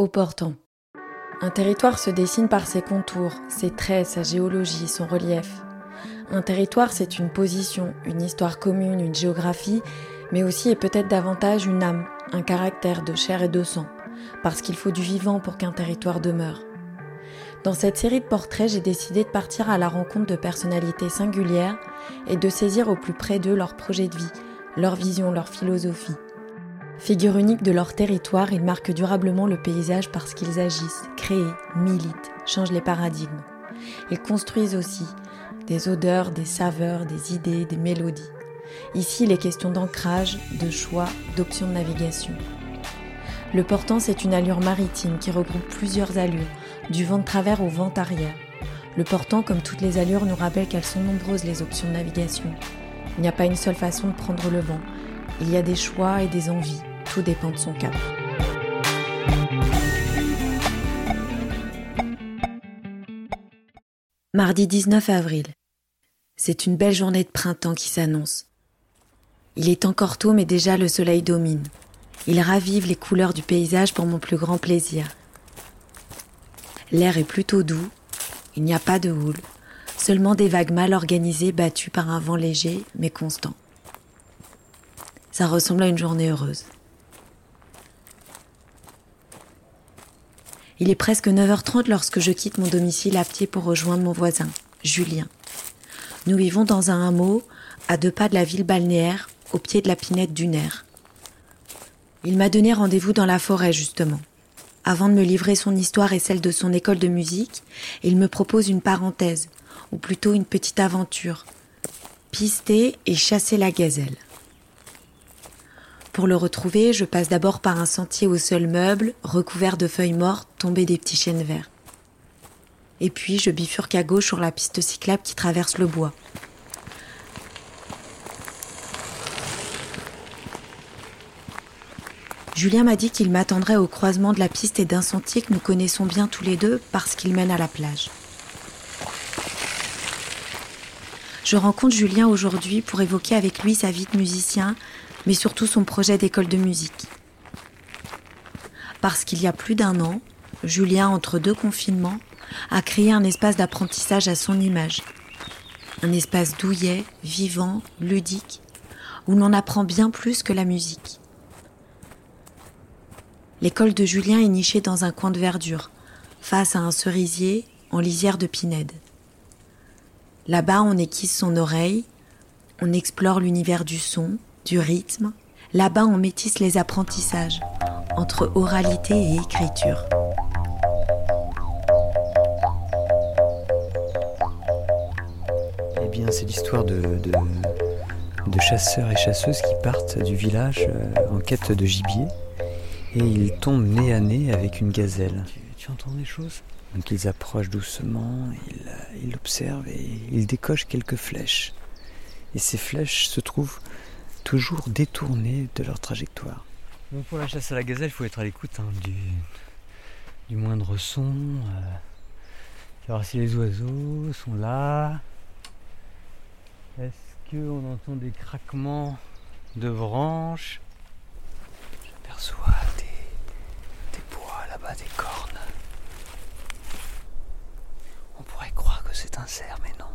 Au portant. Un territoire se dessine par ses contours, ses traits, sa géologie, son relief. Un territoire, c'est une position, une histoire commune, une géographie, mais aussi et peut-être davantage une âme, un caractère de chair et de sang, parce qu'il faut du vivant pour qu'un territoire demeure. Dans cette série de portraits, j'ai décidé de partir à la rencontre de personnalités singulières et de saisir au plus près d'eux leur projet de vie, leur vision, leur philosophie. Figure unique de leur territoire, ils marquent durablement le paysage parce qu'ils agissent, créent, militent, changent les paradigmes. Ils construisent aussi des odeurs, des saveurs, des idées, des mélodies. Ici, il est question d'ancrage, de choix, d'options de navigation. Le portant, c'est une allure maritime qui regroupe plusieurs allures, du vent de travers au vent arrière. Le portant, comme toutes les allures, nous rappelle qu'elles sont nombreuses les options de navigation. Il n'y a pas une seule façon de prendre le vent. Il y a des choix et des envies. Tout dépend de son cap. Mardi 19 avril. C'est une belle journée de printemps qui s'annonce. Il est encore tôt mais déjà le soleil domine. Il ravive les couleurs du paysage pour mon plus grand plaisir. L'air est plutôt doux, il n'y a pas de houle, seulement des vagues mal organisées battues par un vent léger mais constant. Ça ressemble à une journée heureuse. Il est presque 9h30 lorsque je quitte mon domicile à pied pour rejoindre mon voisin, Julien. Nous vivons dans un hameau à deux pas de la ville balnéaire, au pied de la pinette du Nerf. Il m'a donné rendez-vous dans la forêt, justement. Avant de me livrer son histoire et celle de son école de musique, il me propose une parenthèse, ou plutôt une petite aventure. Pister et chasser la gazelle. Pour le retrouver, je passe d'abord par un sentier au seul meuble, recouvert de feuilles mortes tombées des petits chênes verts. Et puis je bifurque à gauche sur la piste cyclable qui traverse le bois. Julien m'a dit qu'il m'attendrait au croisement de la piste et d'un sentier que nous connaissons bien tous les deux parce qu'il mène à la plage. Je rencontre Julien aujourd'hui pour évoquer avec lui sa vie de musicien, mais surtout son projet d'école de musique. Parce qu'il y a plus d'un an, Julien, entre deux confinements, a créé un espace d'apprentissage à son image. Un espace douillet, vivant, ludique, où l'on apprend bien plus que la musique. L'école de Julien est nichée dans un coin de verdure, face à un cerisier en lisière de pinède. Là-bas, on équise son oreille, on explore l'univers du son, du rythme. Là-bas, on métisse les apprentissages entre oralité et écriture. Eh bien, c'est l'histoire de, de, chasseurs et chasseuses qui partent du village euh, en quête de gibier et ils tombent nez à nez avec une gazelle. Tu, entends des choses? Donc ils approchent doucement, ils, ils observent et ils décochent quelques flèches. Et ces flèches se trouvent toujours détournées de leur trajectoire. Donc pour la chasse à la gazelle, il faut être à l'écoute hein, du, du, moindre son, euh, savoir si les oiseaux sont là. Est-ce qu'on entend des craquements de branches? J'aperçois des cornes. On pourrait croire que c'est un cerf, mais non.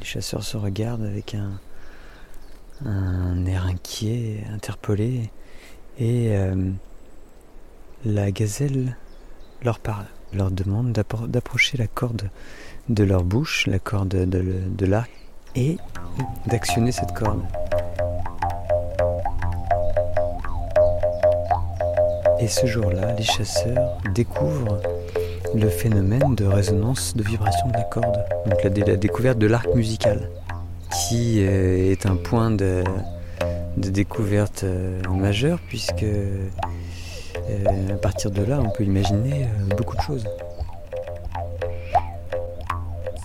Les chasseurs se regardent avec un, air inquiet, interpellé, et euh, la gazelle leur demande d'approcher la corde de leur bouche, la corde de, de l'arc, et d'actionner cette corde. Et ce jour-là, les chasseurs découvrent le phénomène de résonance de vibration de la corde, donc la, découverte de l'arc musical, qui euh, est un point de, découverte euh, majeur, puisque euh, à partir de là, on peut imaginer beaucoup de choses.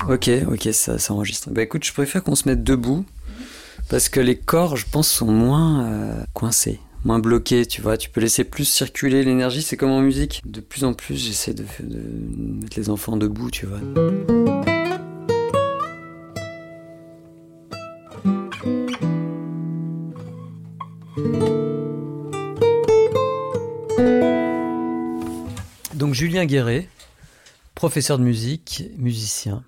Ok, ok, ça, ça enregistre. Bah écoute, je préfère qu'on se mette debout, parce que les corps, je pense, sont moins coincés moins bloqué, tu vois. Tu peux laisser plus circuler l'énergie, c'est comme en musique. De plus en plus, j'essaie de, mettre les enfants debout, tu vois. Donc Julien Guéret, professeur de musique, musicien.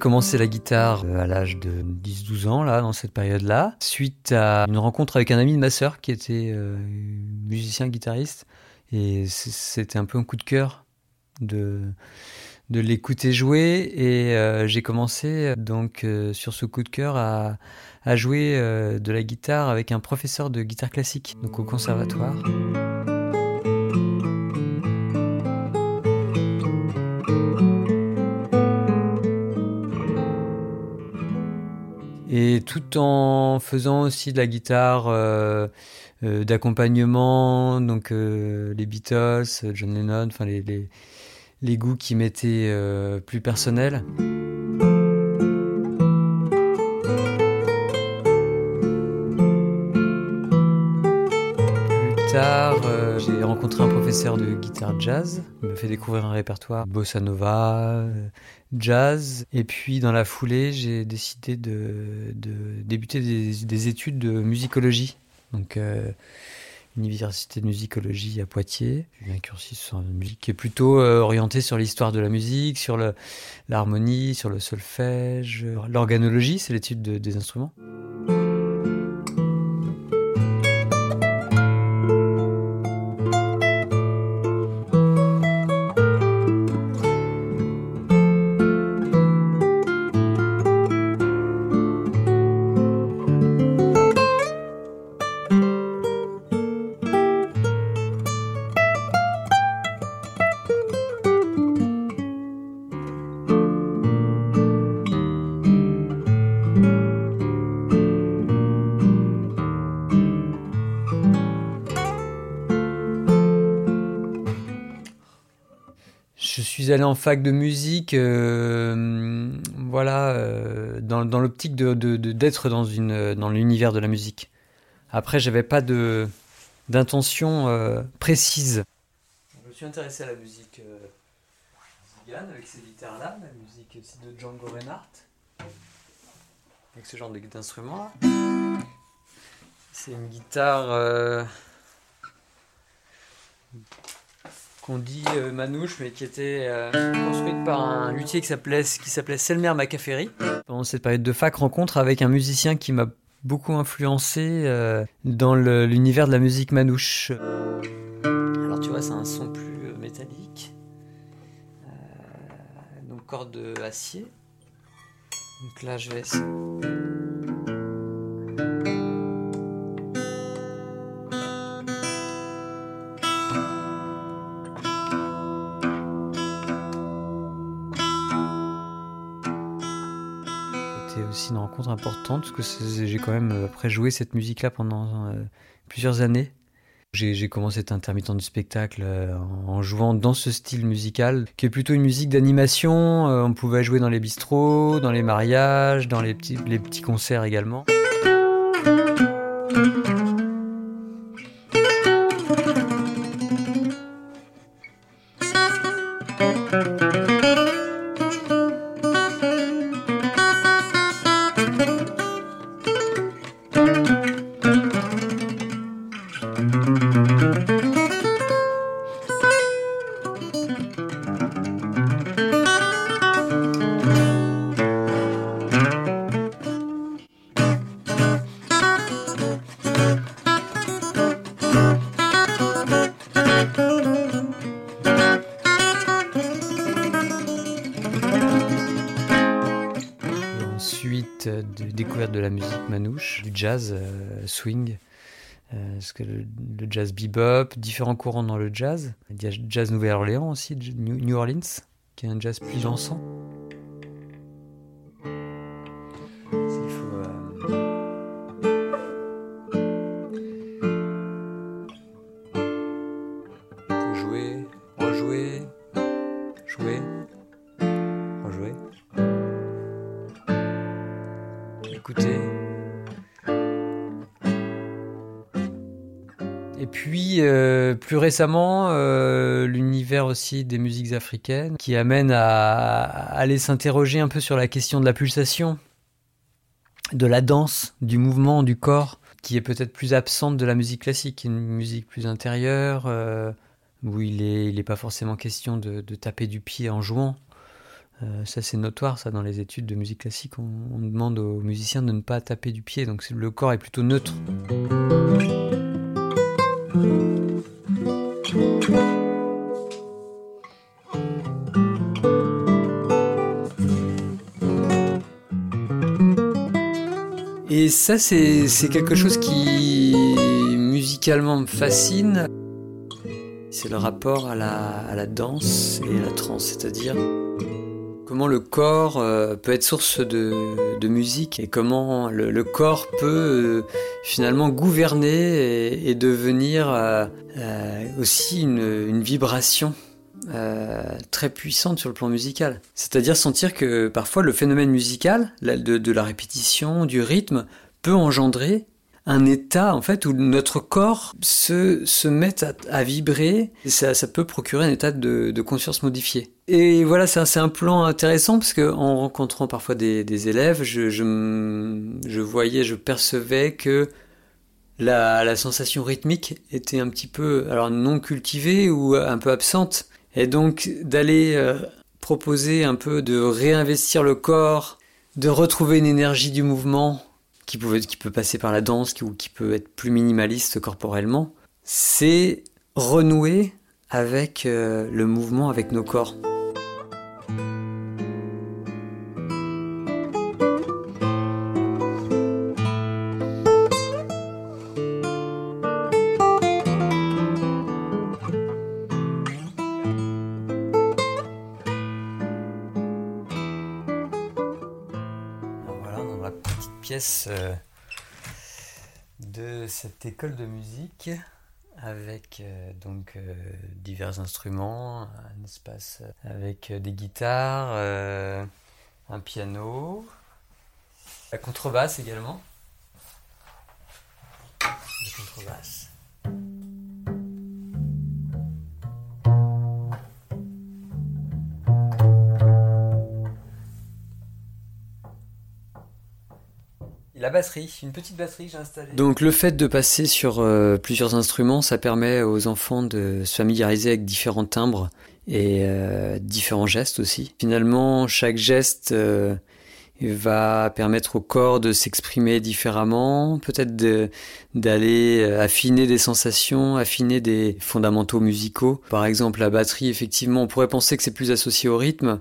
Commencé la guitare euh, à l'âge de 10-12 ans, là, dans cette période-là, suite à une rencontre avec un ami de ma sœur qui était euh, musicien guitariste. Et c'était un peu un coup de cœur de, de l'écouter jouer. Et euh, j'ai commencé donc sur ce coup de cœur à, à jouer de la guitare avec un professeur de guitare classique, donc au conservatoire. Tout en faisant aussi de la guitare euh, euh, d'accompagnement, donc euh, les Beatles, John Lennon, les, les, goûts qui m'étaient plus personnels. Tard, j'ai rencontré un professeur de guitare jazz. Il m'a fait découvrir un répertoire bossa nova, jazz. Et puis dans la foulée, j'ai décidé de, débuter des, études de musicologie. Donc euh, université de musicologie à Poitiers. Un cursus en musique qui est plutôt euh, orienté sur l'histoire de la musique, sur l'harmonie, sur le solfège, l'organologie, c'est l'étude des instruments. Suis allé en fac de musique, euh, voilà, euh, dans, l'optique de, d'être dans, une, dans l'univers de la musique. Après, j'avais pas de, d'intention euh, précise. Je me suis intéressé à la musique avec ces guitares-là, la musique aussi de Django Reinhardt, avec ce genre d'instrument-là. C'est une guitare qu'on dit euh, manouche, mais qui était euh, construite par un luthier qui s'appelait, Selmer Macaferi. Pendant cette période de fac, rencontre avec un musicien qui m'a beaucoup influencé euh, dans l'univers de la musique manouche. Alors tu vois, c'est un son plus métallique. donc corde acier. Donc là, je vais aussi importante parce que j'ai quand même euh, après joué cette musique-là pendant euh, plusieurs années. J'ai commencé à être intermittent du spectacle euh, en jouant dans ce style musical, qui est plutôt une musique d'animation. on pouvait jouer dans les bistrots, dans les mariages, dans les petits, les petits concerts également. De découverte de la musique manouche, du jazz, euh, swing, euh, parce le, jazz bebop, différents courants dans le jazz. Il y a jazz Nouvelle-Orléans aussi, New Orleans, qui est un jazz plus dansant. Récemment, euh, l'univers aussi des musiques africaines qui amène à, aller s'interroger un peu sur la question de la pulsation, de la danse, du mouvement du corps, qui est peut-être plus absente de la musique classique, une musique plus intérieure, euh, où il n'est pas forcément question de, taper du pied en jouant. ça c'est notoire, ça dans les études de musique classique, on, on, demande aux musiciens de ne pas taper du pied, donc le corps est plutôt neutre. Et ça, c'est quelque chose qui musicalement me fascine. C'est le rapport à la, danse et à la trance, c'est-à-dire comment le corps euh, peut être source de, musique et comment le, corps peut euh, finalement gouverner et, devenir euh, aussi une vibration très puissante sur le plan musical. C'est-à-dire sentir que parfois le phénomène musical, de, la répétition, du rythme, peut engendrer un état en fait où notre corps se, se met à, vibrer ça, peut procurer un état de, conscience modifié. Et voilà, c'est un, plan intéressant parce que en rencontrant parfois des, élèves, je, je, je, voyais, je percevais que la, la, sensation rythmique était un petit peu alors non cultivée ou un peu absente. Et donc d'aller euh, proposer un peu de réinvestir le corps, de retrouver une énergie du mouvement qui, peut, qui passer par la danse ou qui peut être plus minimaliste corporellement, c'est renouer avec euh, le mouvement, avec nos corps. École de musique avec euh, donc euh, divers instruments, un espace avec des guitares, un piano, la contrebasse également. La batterie, une petite batterie j'ai installée. Donc le fait de passer sur euh, plusieurs instruments, ça permet aux enfants de se familiariser avec différents timbres et euh, différents gestes aussi. Finalement, chaque geste euh, va permettre au corps de s'exprimer différemment, peut-être d'aller euh, affiner des sensations, affiner des fondamentaux musicaux. Par exemple, la batterie, effectivement, on pourrait penser que c'est plus associé au rythme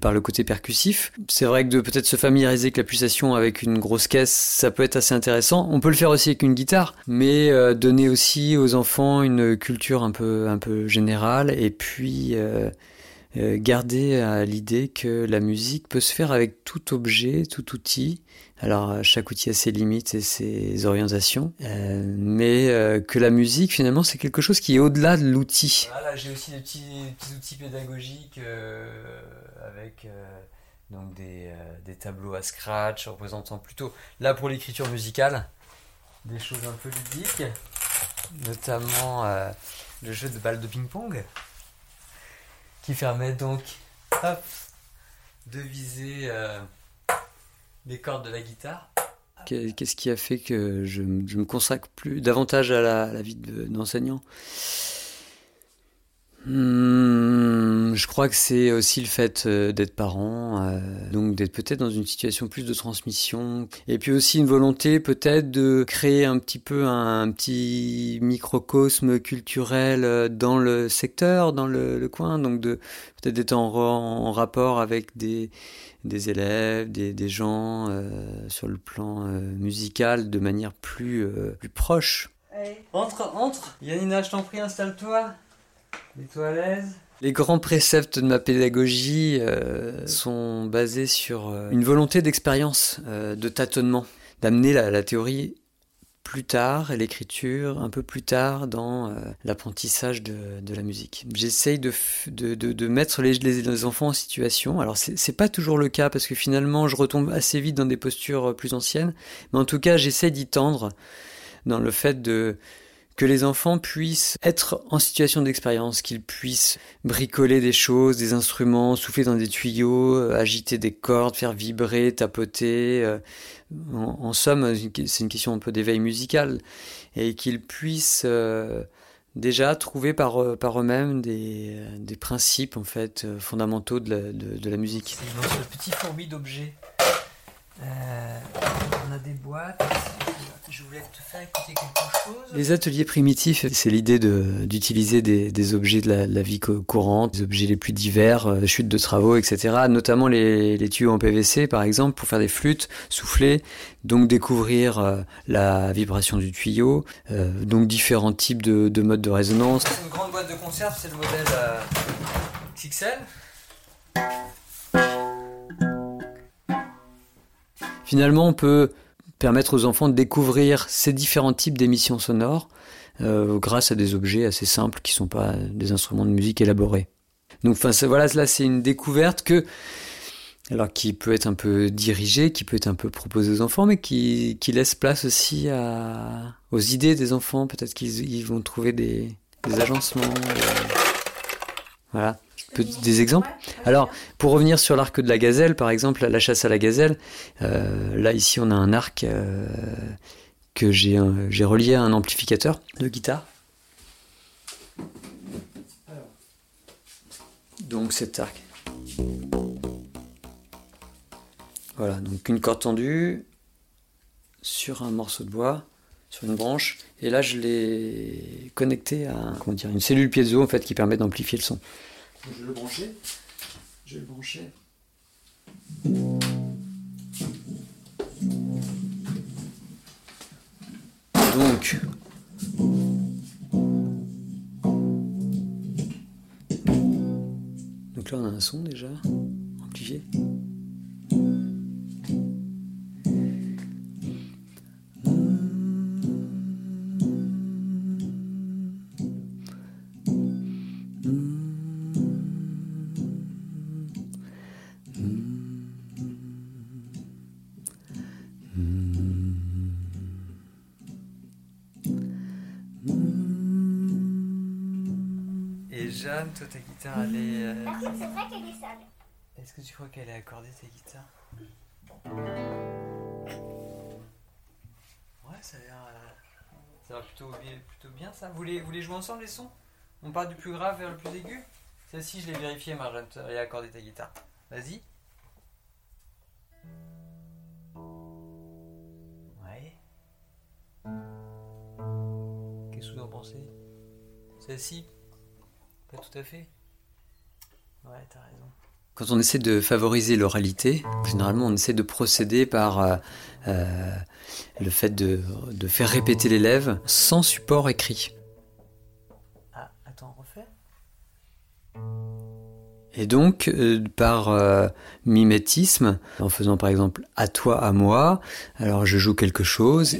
par le côté percussif. C'est vrai que de peut-être se familiariser avec la pulsation avec une grosse caisse, ça peut être assez intéressant. On peut le faire aussi avec une guitare, mais euh, donner aussi aux enfants une culture un peu un peu générale et puis euh, garder à l'idée que la musique peut se faire avec tout objet, tout outil. Alors euh, chaque outil a ses limites et ses orientations, euh, mais que la musique finalement c'est quelque chose qui est au-delà de l'outil. Voilà, j'ai aussi des petits, outils pédagogiques avec donc des, des, tableaux à scratch représentant plutôt là pour l'écriture musicale des choses un peu ludiques, notamment le jeu de balles de ping-pong qui permet donc de viser euh, les cordes de la guitare. Qu'est-ce qui a fait que je, me consacre plus davantage à la, vie d'enseignant? Hmm, je crois que c'est aussi le fait euh, d'être parent, euh, donc d'être peut-être dans une situation plus de transmission, et puis aussi une volonté peut-être de créer un petit peu un, petit microcosme culturel euh, dans le secteur, dans le, coin, donc de peut-être d'être en, rapport avec des, des élèves, des, des gens sur le plan musical de manière plus, plus proche. Entre, entre. Yanina, je t'en prie, installe-toi les grands préceptes de ma pédagogie euh, sont basés sur euh, une volonté d'expérience, euh, de tâtonnement, d'amener la, théorie plus tard l'écriture un peu plus tard dans l'apprentissage de, la musique. J'essaye de, de, mettre les, les, enfants en situation. Alors c'est pas toujours le cas parce que finalement je retombe assez vite dans des postures plus anciennes, mais en tout cas j'essaie d'y tendre dans le fait de que les enfants puissent être en situation d'expérience, qu'ils puissent bricoler des choses, des instruments, souffler dans des tuyaux, euh, agiter des cordes, faire vibrer, tapoter. Euh, en, somme, c'est une question un peu d'éveil musical. Et qu'ils puissent euh, déjà trouver par, eux-mêmes des, principes en fait fondamentaux de la, musique. C'est notre petit fourmi d'objets. on a des boîtes je voulais te faire écouter quelque chose. Les ateliers primitifs, c'est l'idée d'utiliser des, des, objets de la, vie courante, des objets les plus divers, euh, chutes de travaux, etc. Notamment les, les, tuyaux en PVC, par exemple, pour faire des flûtes, souffler, donc découvrir euh, la vibration du tuyau, euh, donc différents types de, de, modes de résonance. C'est une grande boîte de conserve, c'est le modèle XL. Finalement, on peut permettre aux enfants de découvrir ces différents types d'émissions sonores euh, grâce à des objets assez simples qui ne sont pas des instruments de musique élaborés. Donc enfin, voilà, là c'est une découverte que alors qui peut être un peu dirigée, qui peut être un peu proposée aux enfants, mais qui, qui laisse place aussi à, aux idées des enfants. Peut-être qu'ils vont trouver des, des agencements. Euh, voilà des exemples Alors, pour revenir sur l'arc de la gazelle, par exemple, la chasse à la gazelle, euh, là, ici, on a un arc euh, que j'ai relié à un amplificateur de guitare. Donc, cet arc. Voilà, donc une corde tendue sur un morceau de bois, sur une branche, et là, je l'ai connecté à une cellule piezo, en fait, qui permet d'amplifier le son. Je vais le brancher. Je vais le brancher. Toi ta guitare elle est. Euh, Par contre, c'est vrai qu'elle est sale. Est-ce que tu crois qu'elle est accordée ta guitare? Ouais, ça a l'air. Euh, ça a plutôt, plutôt bien ça. Vous voulez, vous voulez jouer ensemble les sons? On part du plus grave vers le plus aigu? Celle-ci, je l'ai vérifiée, Marjane, elle a accordé ta guitare. Vas-y. Ouais. Qu'est-ce que vous en pensez? Celle-ci? Tout à fait. Ouais, t'as raison. Quand on essaie de favoriser l'oralité, généralement on essaie de procéder par euh, euh, le fait de, faire répéter l'élève sans support écrit. Ah, attends, refais. Et donc, euh, par mimétisme, en faisant par exemple à toi, à moi, alors je joue quelque chose,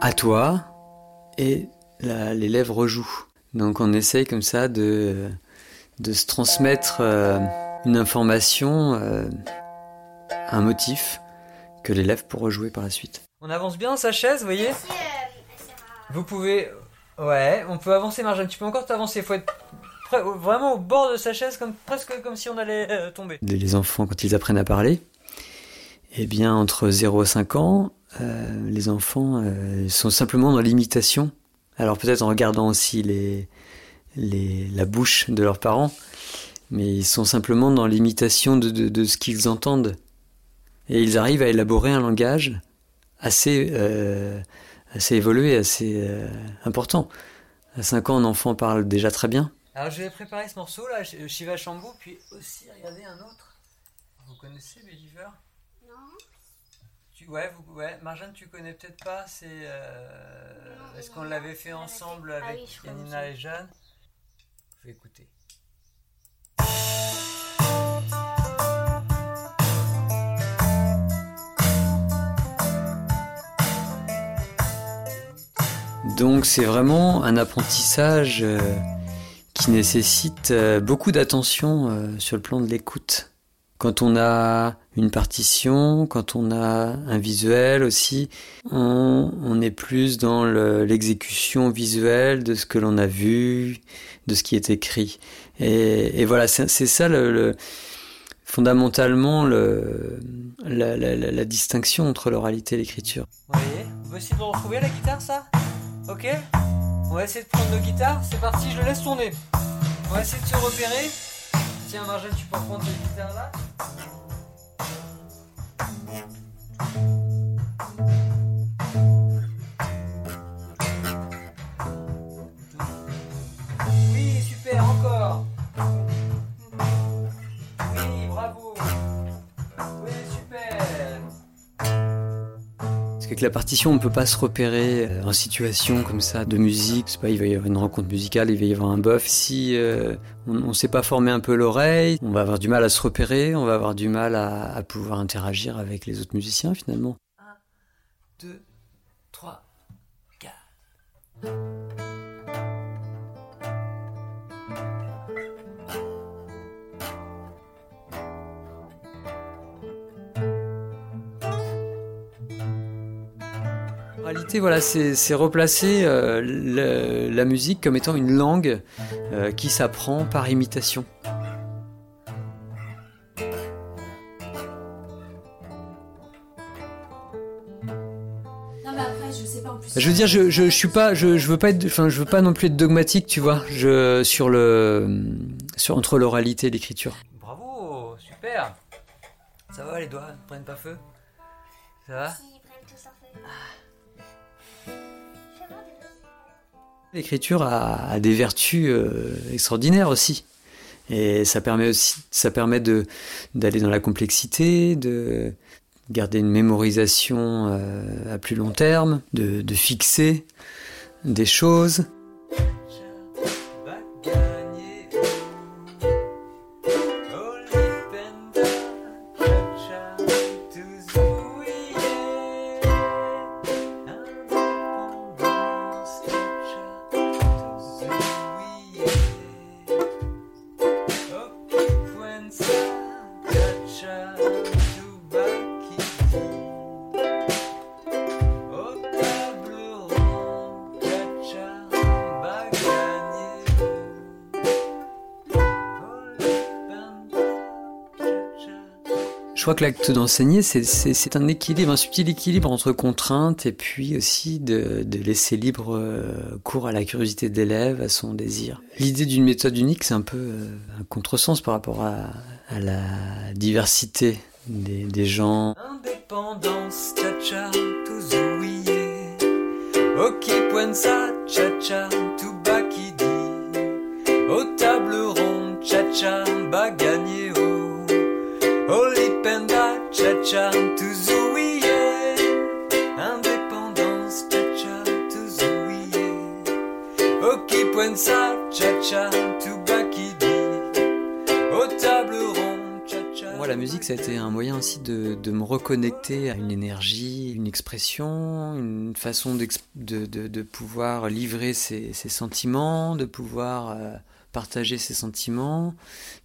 à toi, et l'élève rejoue. Donc on essaye comme ça de, de se transmettre euh, une information, euh, un motif que l'élève pourra jouer par la suite. On avance bien sa chaise, vous voyez Vous pouvez... Ouais, on peut avancer Marjane, tu peux encore t'avancer, il faut être vraiment au bord de sa chaise, comme, presque comme si on allait euh, tomber. Les enfants, quand ils apprennent à parler, eh bien entre 0 et 5 ans, les enfants sont simplement dans l'imitation alors peut-être en regardant aussi la bouche de leurs parents, mais ils sont simplement dans l'imitation de, ce qu'ils entendent. Et ils arrivent à élaborer un langage assez, euh, évolué, assez euh, important. À 5 ans, un enfant parle déjà très bien. Alors je vais préparer ce morceau là, Shiva Shambhu, puis aussi regarder un autre. Vous connaissez Believer? Ouais, vous, ouais, Marjane, tu connais peut-être pas. C'est euh, est-ce qu'on l'avait fait ensemble avec ah Yanina et Jeanne? Je vais écouter. Donc c'est vraiment un apprentissage euh, qui nécessite euh, beaucoup d'attention sur le plan de l'écoute. Quand on a une partition, quand on a un visuel aussi, on, est plus dans l'exécution visuelle de ce que l'on a vu, de ce qui est écrit. Et, voilà, c'est ça le, fondamentalement le, la, distinction entre l'oralité et l'écriture. Vous voyez On va essayer de retrouver la guitare, ça? Ok On va essayer de prendre nos guitares. C'est parti, je le laisse tourner. On va essayer de se repérer. Tiens, Marjane, tu peux prendre Qu'avec la partition, on ne peut pas se repérer euh, en situation comme ça de musique. C'est pas, il va y avoir une rencontre musicale, il va y avoir un bof. Si euh, on ne sait pas former un peu l'oreille, on va avoir du mal à se repérer, on va avoir du mal à, à pouvoir interagir avec les autres musiciens finalement. 1, 2, 3, 4. Réalité, voilà, c'est replacer euh, la musique comme étant une langue euh, qui s'apprend par imitation. je veux dire, je, je, suis pas, je, je veux pas être, enfin, je veux pas non plus être dogmatique, tu vois, je, sur le, sur entre l'oralité et l'écriture. Bravo, super. Ça va, les doigts ne prennent pas feu? Ça va? L'écriture a, des vertus euh, extraordinaires aussi. Et ça permet aussi, ça permet de d'aller dans la complexité, de garder une mémorisation euh, à plus long terme, de, de fixer des choses. Je crois que l'acte d'enseigner, c'est un équilibre, un subtil équilibre entre contrainte et puis aussi de, laisser libre euh, cours à la curiosité de l'élève, à son désir. L'idée d'une méthode unique, c'est un peu euh, un contresens par rapport à, la diversité des, gens. Indépendance, cha-cha, tout Ok, cha-cha, tout bas qui dit. Au table ronde, cha-cha, bagagné, Olipenda, cha-cha, tuzuiye. Indépendance, cha-cha, tuzuiye. Okipwensa, cha-cha, tubakidi. Au table ronde, cha-cha. Moi, la musique, ça a été un moyen aussi de, de me reconnecter à une énergie, une expression, une façon de, de, de, pouvoir livrer ses, ses, sentiments, de pouvoir euh, partager ses sentiments,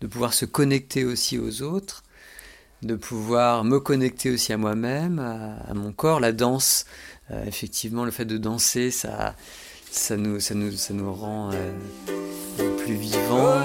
de pouvoir se connecter aussi aux autres de pouvoir me connecter aussi à moi-même, à, mon corps, la danse. Euh, effectivement, le fait de danser, ça, ça, nous, ça, nous, ça nous rend euh, plus vivants.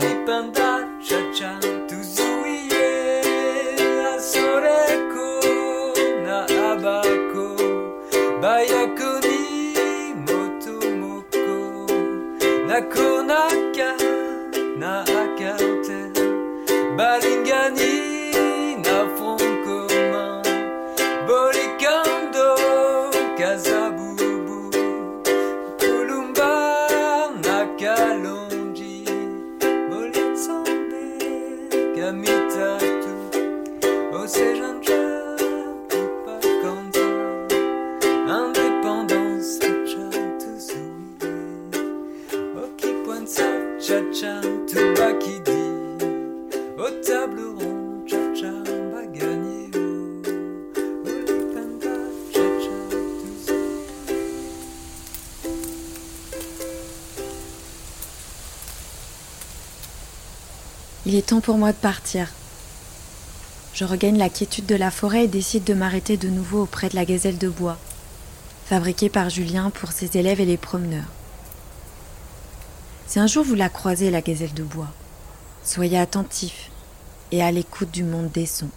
Il est temps pour moi de partir. je regagne la quiétude de la forêt et décide de m'arrêter de nouveau auprès de la gazelle de bois, fabriquée par Julien pour ses élèves et les promeneurs. Si un jour vous la croisez, la gazelle de bois, soyez attentif et à l'écoute du monde des sons.